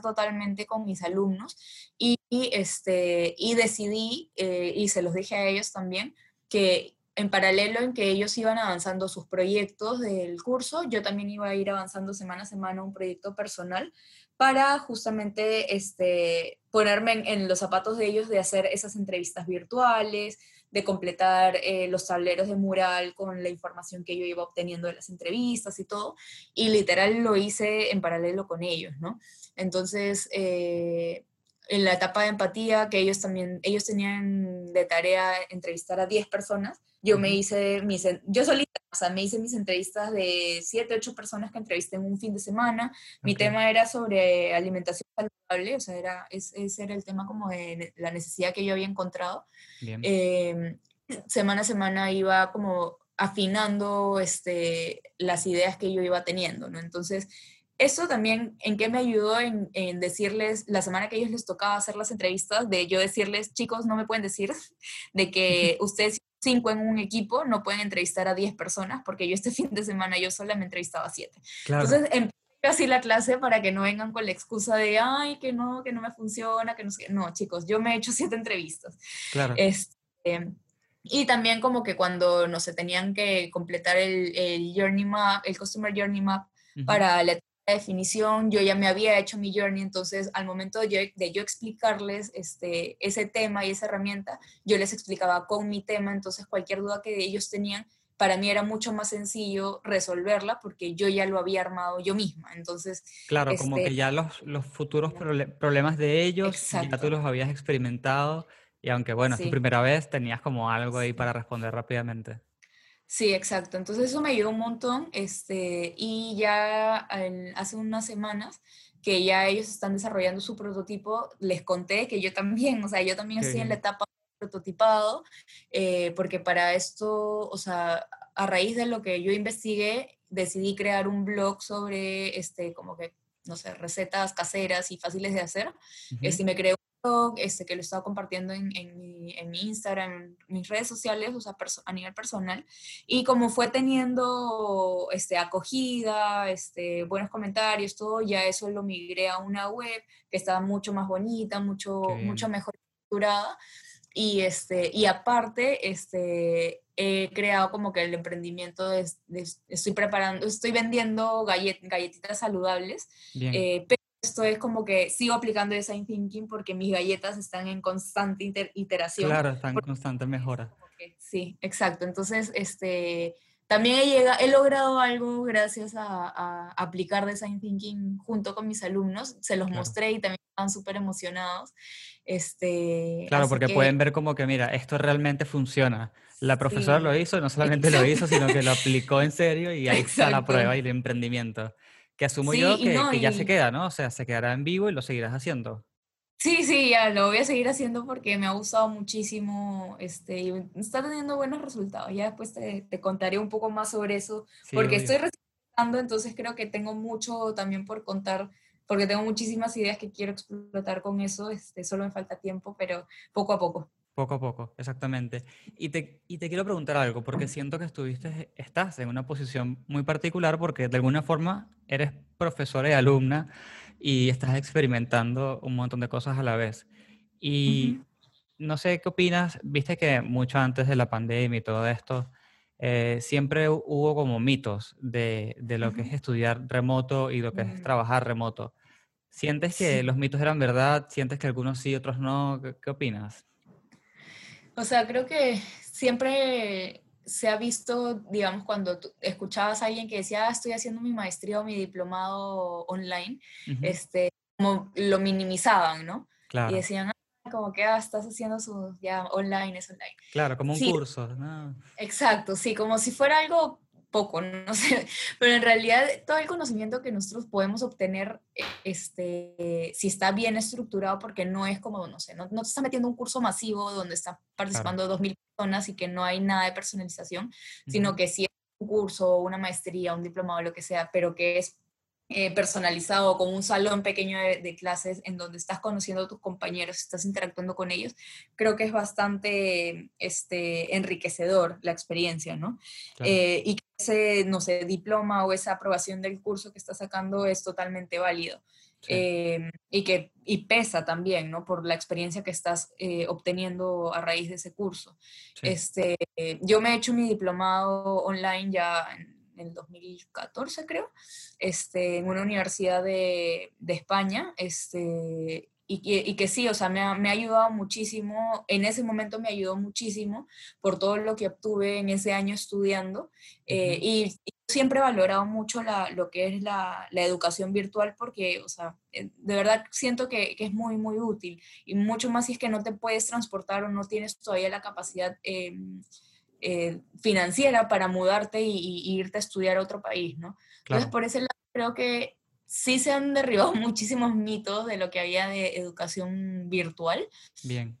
totalmente con mis alumnos y, este, y decidí, eh, y se los dije a ellos también, que en paralelo en que ellos iban avanzando sus proyectos del curso, yo también iba a ir avanzando semana a semana un proyecto personal para justamente este, ponerme en los zapatos de ellos de hacer esas entrevistas virtuales, de completar eh, los tableros de mural con la información que yo iba obteniendo de las entrevistas y todo, y literal lo hice en paralelo con ellos, ¿no? Entonces, eh, en la etapa de empatía, que ellos también, ellos tenían de tarea entrevistar a 10 personas. Yo me hice mis, yo solita, o sea, me hice mis entrevistas de 7, 8 personas que entrevisté en un fin de semana. Mi tema era sobre alimentación saludable, o sea, era, es- ese era el tema como de la necesidad que yo había encontrado. Bien. Eh, semana a semana iba como afinando este, las ideas que yo iba teniendo, ¿no? Entonces, eso también, ¿en qué me ayudó? En, en decirles, la semana que a ellos les tocaba hacer las entrevistas, de yo decirles, chicos, no me pueden decir de que ustedes cinco en un equipo no pueden entrevistar a 10 personas, porque yo este fin de semana yo sola me entrevistaba a 7. Claro. Entonces, empecé así la clase para que no vengan con la excusa de, ay, que no, que no me funciona, que no sé qué". No, chicos, yo me he hecho siete entrevistas. claro. Este, y también como que cuando, no sé, tenían que completar el, el Journey Map, el Customer Journey Map Ujú. para la definición, yo ya me había hecho mi Journey, entonces al momento de yo, de yo explicarles este, ese tema y esa herramienta, yo les explicaba con mi tema, entonces cualquier duda que ellos tenían, para mí era mucho más sencillo resolverla porque yo ya lo había armado yo misma. Entonces, Claro, como este- que ya los, los futuros problemas de ellos ya tú los habías experimentado y aunque bueno, es tu Sí. primera vez, tenías como algo ahí Sí. para responder rápidamente. Sí, exacto. Entonces eso me ayudó un montón. Este, y ya en- hace unas semanas que ya ellos están desarrollando su prototipo, les conté que yo también, o sea, yo también Qué estoy en la etapa prototipado, eh, porque para esto, o sea, a raíz de lo que yo investigué, decidí crear un blog sobre, este, como que, no sé, recetas caseras y fáciles de hacer. Ujú. Este, me creé un blog este, que lo estaba compartiendo en, en mi, en mi Instagram, en mis redes sociales, o sea, a nivel personal. Y como fue teniendo este, acogida, este, buenos comentarios, todo, ya eso lo migré a una web que estaba mucho más bonita, mucho, mucho mejor estructurada. Y, este, y aparte, este, he creado como que el emprendimiento, de, de- estoy preparando, estoy vendiendo gallet- galletitas saludables, Bien. eh, pero esto es como que sigo aplicando design thinking porque mis galletas están en constante inter- iteración. Claro, está en constante mejora. Sí, exacto. Entonces, este, también he, llega- he logrado algo gracias a, a aplicar design thinking junto con mis alumnos. Se los Claro. mostré y también estaban súper emocionados. Este, Claro, porque que- pueden ver como que, mira, esto realmente funciona. La profesora Sí. lo hizo, no solamente lo hizo, sino que lo aplicó en serio y ahí está la prueba y el emprendimiento. Que asumo Sí, yo y que, no, que ya se y- queda, ¿no? O sea, se quedará en vivo y lo seguirás haciendo. Sí, sí, ya lo voy a seguir haciendo porque me ha gustado muchísimo, este, y está teniendo buenos resultados. Ya después te, te contaré un poco más sobre eso, Sí, porque obvio. estoy recién empezando, entonces creo que tengo mucho también por contar, porque tengo muchísimas ideas que quiero explotar con eso, este, solo me falta tiempo, pero poco a poco. Poco a poco, exactamente. Y te, y te quiero preguntar algo, porque siento que estuviste, estás en una posición muy particular porque de alguna forma eres profesora y alumna y estás experimentando un montón de cosas a la vez. Y Ujú. no sé qué opinas, viste que mucho antes de la pandemia y todo esto, eh, siempre hu- hubo como mitos de, de lo que es estudiar remoto y lo que es Mm. trabajar remoto. ¿Sientes que Sí. los mitos eran verdad? ¿Sientes que algunos sí, otros no? ¿Qué, qué opinas? O sea, creo que siempre se ha visto, digamos, cuando escuchabas a alguien que decía, "Ah, estoy haciendo mi maestría o mi diplomado online, este, como lo minimizaban, ¿no? Y Claro. decían, "Ah, como que ah, estás haciendo su, ya online, es online. Claro, como un Sí. curso, ¿no? Exacto, sí, como si fuera algo poco, no sé, pero en realidad todo el conocimiento que nosotros podemos obtener, e- este, si está bien estructurado, porque no es como, no sé, no, no te está metiendo un curso masivo donde están participando dos mil personas y que no hay nada de personalización, sino que sí es un curso, una maestría, un diplomado, lo que sea, pero que es eh, personalizado, con un salón pequeño de, de clases en donde estás conociendo a tus compañeros, estás interactuando con ellos, creo que es bastante este, enriquecedor la experiencia, ¿no? claro. Eh, y que ese, no sé, diploma o esa aprobación del curso que estás sacando es totalmente válido. Sí, Eh, y que y pesa también, ¿no? Por la experiencia que estás eh, obteniendo a raíz de ese curso. sí. Este, yo me he hecho mi diplomado online ya en el 2014, creo, este, en una universidad de, de España, este, y, que, y que sí, o sea, me ha, me ha ayudado muchísimo, en ese momento me ayudó muchísimo por todo lo que obtuve en ese año estudiando, eh, y, y siempre he valorado mucho la, lo que es la, la educación virtual porque, o sea, eh, de verdad siento que, que, es muy, muy útil. Y mucho más si es que no te puedes transportar o no tienes todavía la capacidad eh, eh, financiera para mudarte y, y, irte a estudiar a otro país, ¿no? Claro. Entonces, por ese lado, creo que sí se han derribado muchísimos mitos de lo que había de educación virtual. Bien.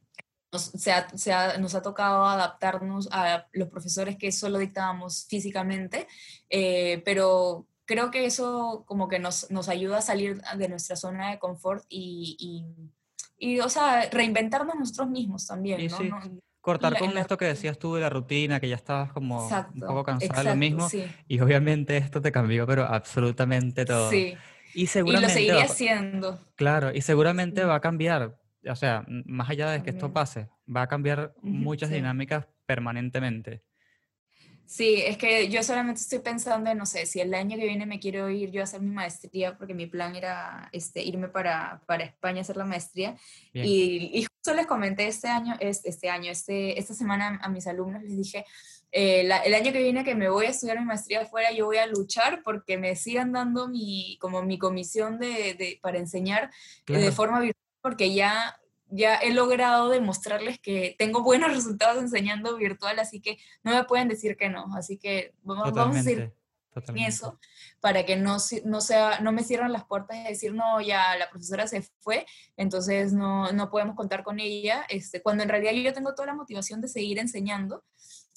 Nos, se ha, se ha, nos ha tocado adaptarnos a los profesores que solo dictábamos físicamente, eh, pero creo que eso como que nos, nos, ayuda a salir de nuestra zona de confort y, y, y o sea, reinventarnos nosotros mismos también, ¿no? Sí. ¿no? Cortar con la, esto que decías tú de la rutina, que ya estabas como exacto, un poco cansada de lo mismo, sí. y obviamente esto te cambió, pero absolutamente todo. Sí. Y seguramente... Y lo seguiría haciendo. Claro, y seguramente va a cambiar, o sea, más allá de que esto pase, va a cambiar muchas sí. dinámicas permanentemente. Sí, es que yo solamente estoy pensando en, no sé, si el año que viene me quiero ir yo a hacer mi maestría, porque mi plan era este, irme para, para España a hacer la maestría. Y, y, justo les comenté este año, este año, este, esta semana a mis alumnos, les dije, eh, la, el año que viene que me voy a estudiar mi maestría afuera, yo voy a luchar porque me sigan dando mi, como mi comisión de, de para enseñar claro. de forma virtual, porque ya ya he logrado demostrarles que tengo buenos resultados enseñando virtual, así que no me pueden decir que no. Así que vamos, vamos a decir en eso para que no, no, sea, no me cierran las puertas y decir, no, ya la profesora se fue, entonces no, no podemos contar con ella, este, cuando en realidad yo tengo toda la motivación de seguir enseñando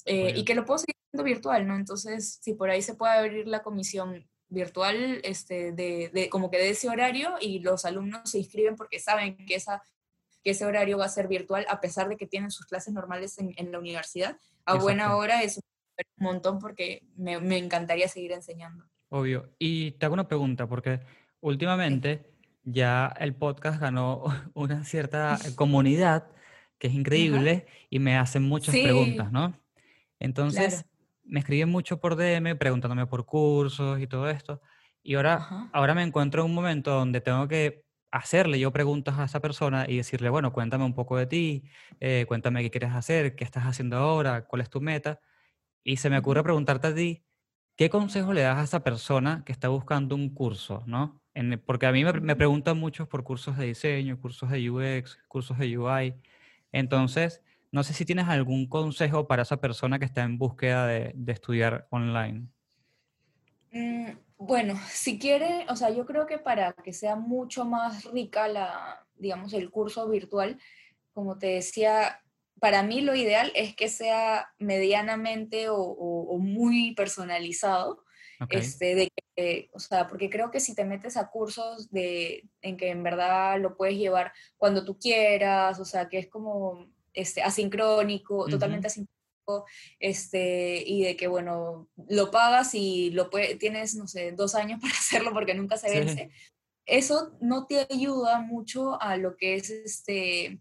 eh, y que lo puedo seguir haciendo virtual, ¿no? Entonces, si por ahí se puede abrir la comisión virtual este, de, de, como que de ese horario y los alumnos se inscriben porque saben que esa que ese horario va a ser virtual, a pesar de que tienen sus clases normales en, en la universidad. A Exacto. buena hora es un montón porque me, me, encantaría seguir enseñando. Obvio. Y te hago una pregunta, porque últimamente ya el podcast ganó una cierta comunidad que es increíble Ajá. y me hacen muchas sí. preguntas, ¿no? Entonces, claro. me escriben mucho por DM preguntándome por cursos y todo esto. Y ahora, ahora me encuentro en un momento donde tengo que hacerle yo preguntas a esa persona y decirle, bueno, cuéntame un poco de ti, eh, cuéntame qué quieres hacer, qué estás haciendo ahora, cuál es tu meta. Y se me ocurre preguntarte a ti, ¿qué consejo le das a esa persona que está buscando un curso? ¿no? En, porque a mí me, me, preguntan muchos por cursos de diseño, cursos de UX, cursos de UI. Entonces, no sé si tienes algún consejo para esa persona que está en búsqueda de, de estudiar online. Mm, bueno, si quiere, o sea, yo creo que para que sea mucho más rica la, digamos, el curso virtual, como te decía, para mí lo ideal es que sea medianamente o, o, o muy personalizado. Okay. Este, de que, o sea, porque creo que si te metes a cursos de, en que en verdad lo puedes llevar cuando tú quieras, o sea, que es como este, asincrónico, uh -huh. totalmente asincrónico este, y de que, bueno, lo pagas y lo puede, tienes, no sé, dos años para hacerlo porque nunca se vence. Sí. Eso no te ayuda mucho a lo que es, este,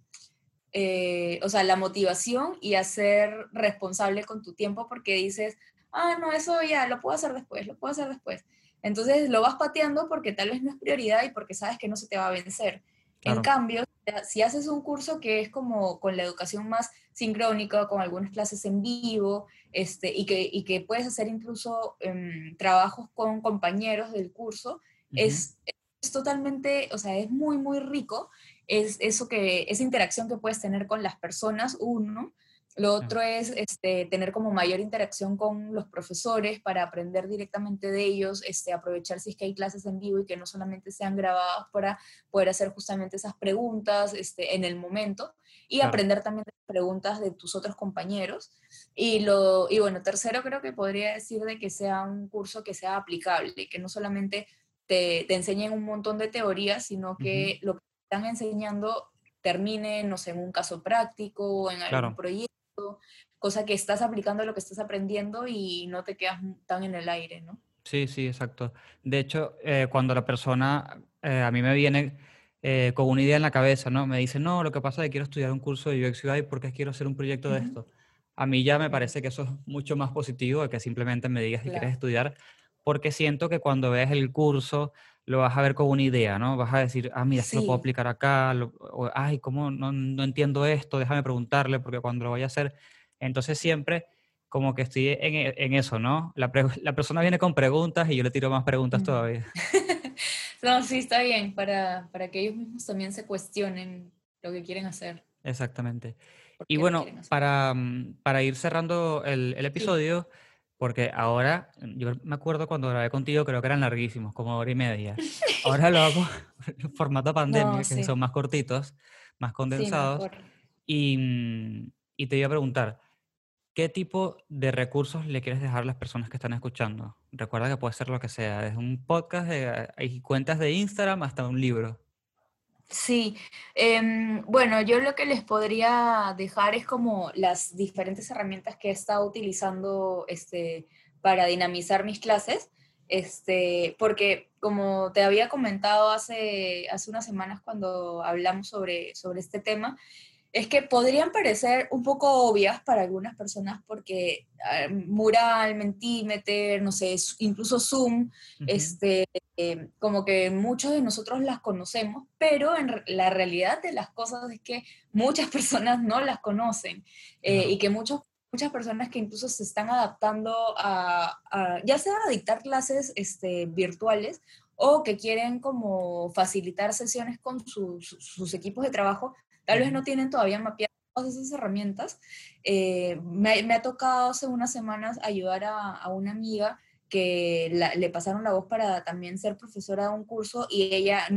eh, o sea, la motivación y a ser responsable con tu tiempo porque dices, ah, no, eso ya lo puedo hacer después, lo puedo hacer después. Entonces lo vas pateando porque tal vez no es prioridad y porque sabes que no se te va a vencer. Claro. En cambio, si haces un curso que es como con la educación más sincrónica, con algunas clases en vivo, este, y, que, y que puedes hacer incluso um, trabajos con compañeros del curso, uh -huh. es, es, totalmente, o sea, es muy, muy rico, es eso que, esa interacción que puedes tener con las personas, uno, lo otro es este, tener como mayor interacción con los profesores para aprender directamente de ellos, este, aprovechar si es que hay clases en vivo y que no solamente sean grabadas para poder hacer justamente esas preguntas este, en el momento y claro. aprender también de preguntas de tus otros compañeros. Y, lo, y bueno, tercero creo que podría decir de que sea un curso que sea aplicable, que no solamente te, te enseñen un montón de teorías, sino que uh -huh. lo que están enseñando termine, no sé, en un caso práctico, en algún claro. proyecto cosa que estás aplicando lo que estás aprendiendo y no te quedas tan en el aire, ¿no? Sí, sí, exacto. De hecho, eh, cuando la persona eh, a mí me viene eh, con una idea en la cabeza, ¿no? Me dice, no, lo que pasa es que quiero estudiar un curso de UX UI porque quiero hacer un proyecto uh -huh. de esto. A mí ya me parece que eso es mucho más positivo de que simplemente me digas que claro. quieres estudiar, porque siento que cuando ves el curso lo vas a ver con una idea, ¿no? Vas a decir, ah, mira, sí. lo puedo aplicar acá, lo, o, ay, ¿cómo no, no, entiendo esto? Déjame preguntarle, porque cuando lo vaya a hacer, entonces siempre como que estoy en, e- en eso, ¿no? La, pre- la persona viene con preguntas y yo le tiro más preguntas Mm. todavía. No, sí, está bien, para, para que ellos mismos también se cuestionen lo que quieren hacer. Exactamente. Y bueno, para, mm, para ir cerrando el, el episodio, porque ahora, yo me acuerdo cuando grabé contigo, creo que eran larguísimos, como hora y media. Ahora lo hago en formato pandemia, No, que son más cortitos, más condensados. Y, mm, y te iba a preguntar, ¿qué tipo de recursos le quieres dejar a las personas que están escuchando? Recuerda que puede ser lo que sea, desde un podcast, de- hay cuentas de Instagram hasta un libro. Sí, em, bueno, yo lo que les podría dejar es como las diferentes herramientas que he estado utilizando este, para dinamizar mis clases, este, porque como te había comentado hace, hace unas semanas cuando hablamos sobre, sobre este tema, es que podrían parecer un poco obvias para algunas personas porque ah, Mural, Mentimeter, no sé, incluso Zoom, Ujú. este, eh, como que muchos de nosotros las conocemos, pero en re- la realidad de las cosas es que muchas personas no las conocen eh, y que muchos, muchas personas que incluso se están adaptando a, a- ya sea a dictar clases este, virtuales o que quieren como facilitar sesiones con sus- sus equipos de trabajo, tal vez no tienen todavía mapeadas todas esas herramientas. Eh, me, me ha tocado hace unas semanas ayudar a, a una amiga que la- le pasaron la voz para también ser profesora de un curso y ella,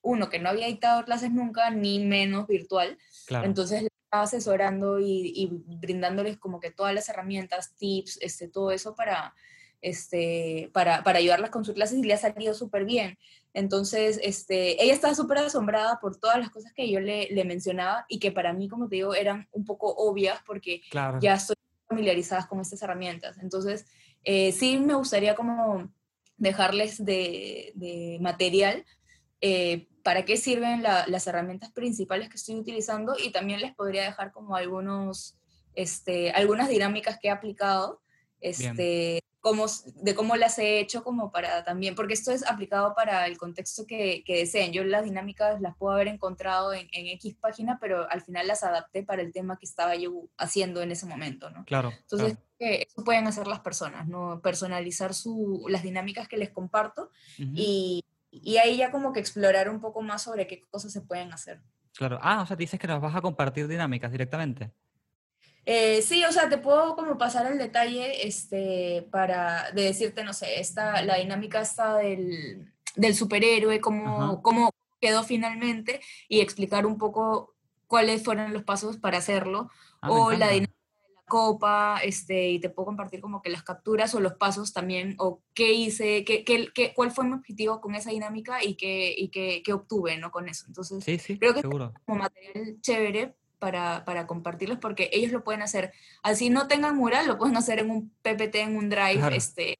uno, que no había dictado clases nunca, ni menos virtual, Claro. entonces estaba asesorando y, y brindándoles como que todas las herramientas, tips, este, todo eso para, este, para, para ayudarlas con sus clases y le ha salido súper bien. Entonces, este, ella estaba súper asombrada por todas las cosas que yo le, le mencionaba y que para mí, como te digo, eran un poco obvias porque Claro. ya estoy familiarizadas con estas herramientas. Entonces, eh, sí me gustaría como dejarles de, de material eh, para qué sirven la- las herramientas principales que estoy utilizando y también les podría dejar como algunos, este, algunas dinámicas que he aplicado, este, cómo, de cómo las he hecho como para también, porque esto es aplicado para el contexto que, que deseen. Yo las dinámicas las puedo haber encontrado en, en X página, pero al final las adapté para el tema que estaba yo haciendo en ese momento, ¿no? Claro. Entonces, claro. eh, eso pueden hacer las personas, ¿no? Personalizar su, las dinámicas que les comparto y, y ahí ya como que explorar un poco más sobre qué cosas se pueden hacer. Claro. Ah, o sea, dices que nos vas a compartir dinámicas directamente. Eh, sí, o sea, te puedo como pasar el detalle este, para de decirte, no sé, esta, la dinámica está del, del superhéroe, cómo, cómo quedó finalmente y explicar un poco cuáles fueron los pasos para hacerlo. Ah, o la dinámica copa, este, y te puedo compartir como que las capturas o los pasos también, o qué hice, qué, qué, qué- cuál fue mi objetivo con esa dinámica y qué, y qué, qué obtuve, ¿no? Con eso. Entonces, Sí, sí, creo que seguro. como material chévere para, para compartirlos porque ellos lo pueden hacer. Así no tengan mural, lo pueden hacer en un PPT, en un drive, Claro. este,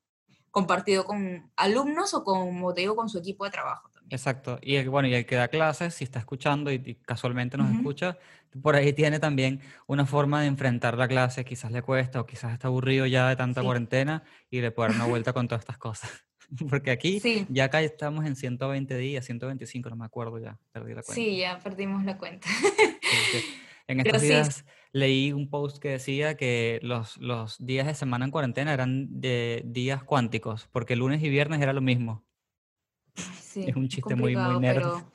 compartido con alumnos o con, como te digo, con su equipo de trabajo también. Exacto. Y el, bueno, y el que da clases, si está escuchando y, y casualmente nos escucha, por ahí tiene también una forma de enfrentar la clase, quizás le cuesta o quizás está aburrido ya de tanta Sí. cuarentena y le puede dar una vuelta con todas estas cosas. Porque aquí Sí. ya acá estamos en 120 días, 125, no me acuerdo ya, perdí la cuenta. Sí, ya perdimos la cuenta. Porque en estos días leí un post que decía que los, los días de semana en cuarentena eran de días cuánticos, porque lunes y viernes era lo mismo. Sí, Es un chiste muy- muy nerd. pero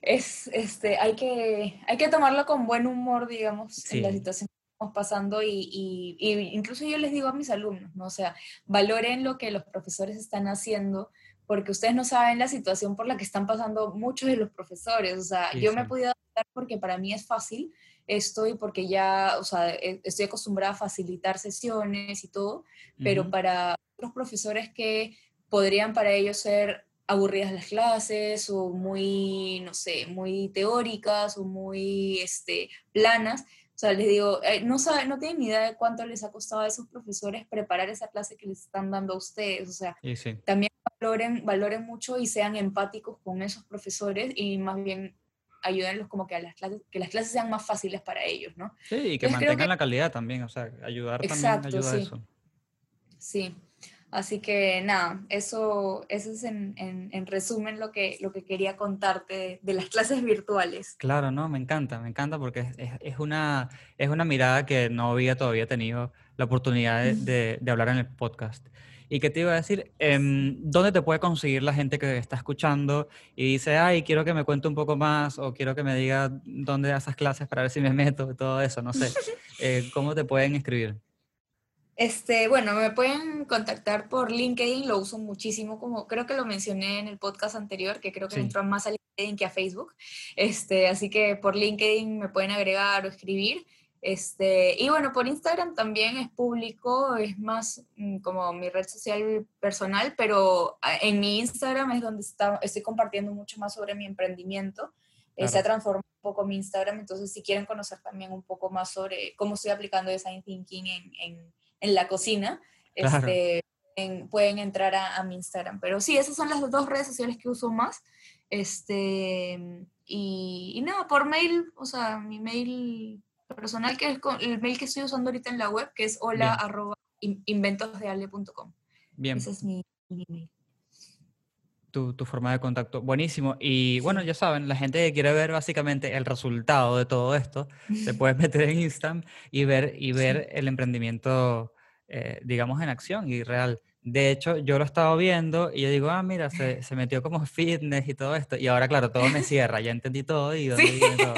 es, este, hay que, hay que tomarlo con buen humor, digamos, en la situación que estamos pasando y, y- y incluso yo les digo a mis alumnos, ¿no? O sea, valoren lo que los profesores están haciendo porque ustedes no saben la situación por la que están pasando muchos de los profesores. O sea, Sí, yo me he sí. podido adaptar porque para mí es fácil esto y porque ya, o sea, e- estoy acostumbrada a facilitar sesiones y todo, pero Ujú. para otros profesores que podrían para ellos ser aburridas las clases o muy, no sé, muy teóricas o muy este, planas. O sea, les digo, eh, no, saben, no tienen ni idea de cuánto les ha costado a esos profesores preparar esa clase que les están dando a ustedes. O sea, Y sí. también valoren, valoren mucho y sean empáticos con esos profesores y más bien ayúdenlos como que a las clases, que las clases sean más fáciles para ellos, ¿no? Sí, y que Entonces, mantengan que- la calidad también, o sea, ayudar también ayuda a sí. eso. Sí, así que nada, eso, eso es en, en- en resumen lo que, lo que quería contarte de, de las clases virtuales. Claro, no, me encanta, me encanta porque es, es- es una, es una mirada que no había todavía tenido la oportunidad de, de- de hablar en el podcast. ¿Y qué te iba a decir? Em, ¿dónde te puede conseguir la gente que está escuchando y dice, ay, quiero que me cuente un poco más o quiero que me diga dónde da esas clases para ver si me meto, todo eso, no sé. Eh, ¿cómo te pueden escribir? Este, bueno, me pueden contactar por LinkedIn, lo uso muchísimo, como creo que lo mencioné en el podcast anterior, que creo que Sí. entro más a LinkedIn que a Facebook. Este, así que por LinkedIn me pueden agregar o escribir. Este, y bueno, por Instagram también es público, es más mm, como mi red social personal, pero ah, en mi Instagram es donde está, estoy compartiendo mucho más sobre mi emprendimiento. Eh, se ha Claro. transformado un poco mi Instagram, entonces si quieren conocer también un poco más sobre cómo estoy aplicando design thinking en, en, en la cocina, Claro. este, en- pueden entrar a, a mi Instagram. Pero sí, esas son las dos redes sociales que uso más. Este, y, y nada, por mail, o sea, mi mail personal, que es el mail que estoy usando ahorita en la web, que es hola Bien. arroba in- inventosdeale.com. Bien. Ese es mi, mi email. tu, tu forma de contacto. Buenísimo. Y bueno, ya saben, la gente que quiere ver básicamente el resultado de todo esto, se puede meter en Instagram y ver, y ver el emprendimiento, eh, digamos, en acción y real. De hecho, yo lo estaba viendo y yo digo, ah, mira, se, se metió como fitness y todo esto. Y ahora, claro, todo me cierra, ya entendí todo y Sí. viene todo.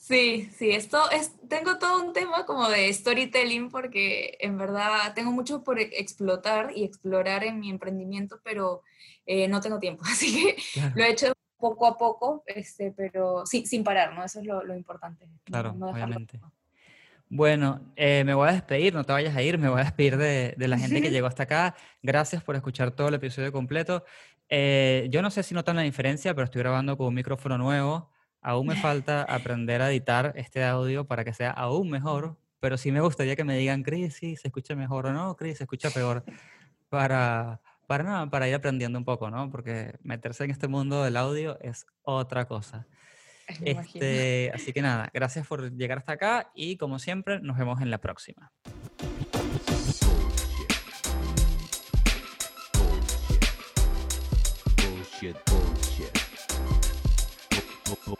Sí, sí, esto es, tengo todo un tema como de storytelling porque en verdad tengo mucho por explotar y explorar en mi emprendimiento, pero eh, no tengo tiempo, así que Claro, lo he hecho poco a poco, este, pero sí, sin parar, ¿no? Eso es lo, lo importante. Claro, no obviamente. Bueno, eh, me voy a despedir, no te vayas a ir, me voy a despedir de, de la gente que llegó hasta acá. Gracias por escuchar todo el episodio completo. Eh, yo no sé si notan la diferencia, pero estoy grabando con un micrófono nuevo. Aún me falta aprender a editar este audio para que sea aún mejor, pero sí me gustaría que me digan, Cris, sí, se escucha mejor o no, Cris, se escucha peor, para, para, nada, para ir aprendiendo un poco, ¿no? Porque meterse en este mundo del audio es otra cosa. Imagino. Este, así que nada, gracias por llegar hasta acá y como siempre, nos vemos en la próxima. Bullshit, bullshit. Bu- bu- Bullshit.